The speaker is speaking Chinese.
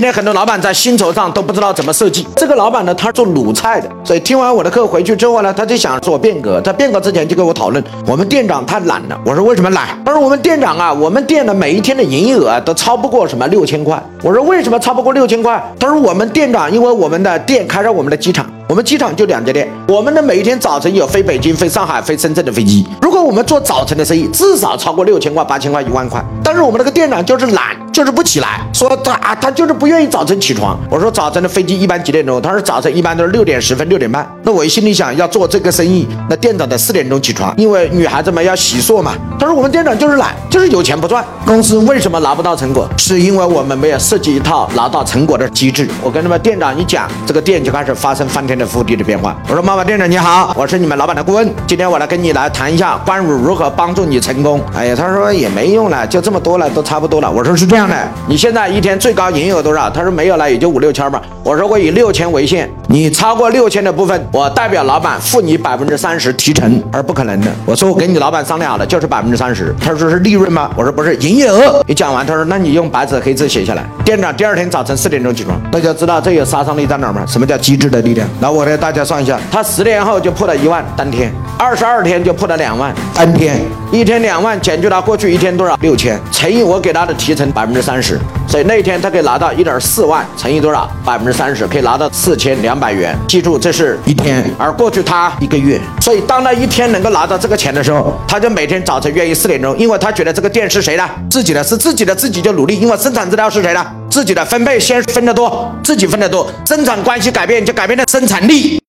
今天很多老板在薪酬上都不知道怎么设计。这个老板呢，他做卤菜的，所以听完我的课回去之后呢，他就想做变革。在变革之前就跟我讨论，我们店长太懒了。我说为什么懒？他说我们店长啊，我们店的每一天的营业额都超不过什么六千块。我说为什么超不过六千块？他说我们店长因为我们的店开在我们的机场。我们机场就两家店，我们的每一天早晨有飞北京、飞上海、飞深圳的飞机。如果我们做早晨的生意，至少超过六千块、八千块、一万块。但是我们那个店长就是懒，就是不起来，说他啊，他就是不愿意早晨起床。我说早晨的飞机一般几点钟？他说早晨一般都是六点十分、六点半。那我心里想，要做这个生意，那店长得四点钟起床，因为女孩子们要洗漱嘛。他说我们店长就是懒，就是有钱不赚。公司为什么拿不到成果？是因为我们没有设计一套拿到成果的机制。我跟他们店长一讲，这个店就开始发生翻天。覆地的变化。我说：“妈妈店长你好，我是你们老板的顾问。今天我来跟你来谈一下关如何帮助你成功。”哎呀，他说也没用了，就这么多了，都差不多了。我说是这样的，你现在一天最高营业额多少？他说没有了，也就五六千吧。我说我以六千为限，你超过六千的部分，我代表老板付你百分之三十提成，而不可能的。我说我跟你老板商量好了，就是百分之三十。他说是利润吗？我说不是，营业额。你讲完，他说那你用白纸黑字写下来。店长第二天早晨四点钟起床，大家知道这有杀伤力在哪吗？什么叫机智的力量？那我给大家算一下，他十年后就破了一万，当天二十二天就破了两万，N 天一天两万减去他过去一天多少？六千，乘以我给他的提成百分之三十，所以那一天他可以拿到一点四万，乘以多少？百分之三十，可以拿到四千两百元。记住，这是一天，而过去他一个月，所以当他一天能够拿到这个钱的时候，他就每天早晨愿意四点钟，因为他觉得这个店是谁的，自己的，是自己的，自己就努力，因为生产资料是谁的。自己的分配先分得多，自己分得多，生产关系改变就改变了生产力。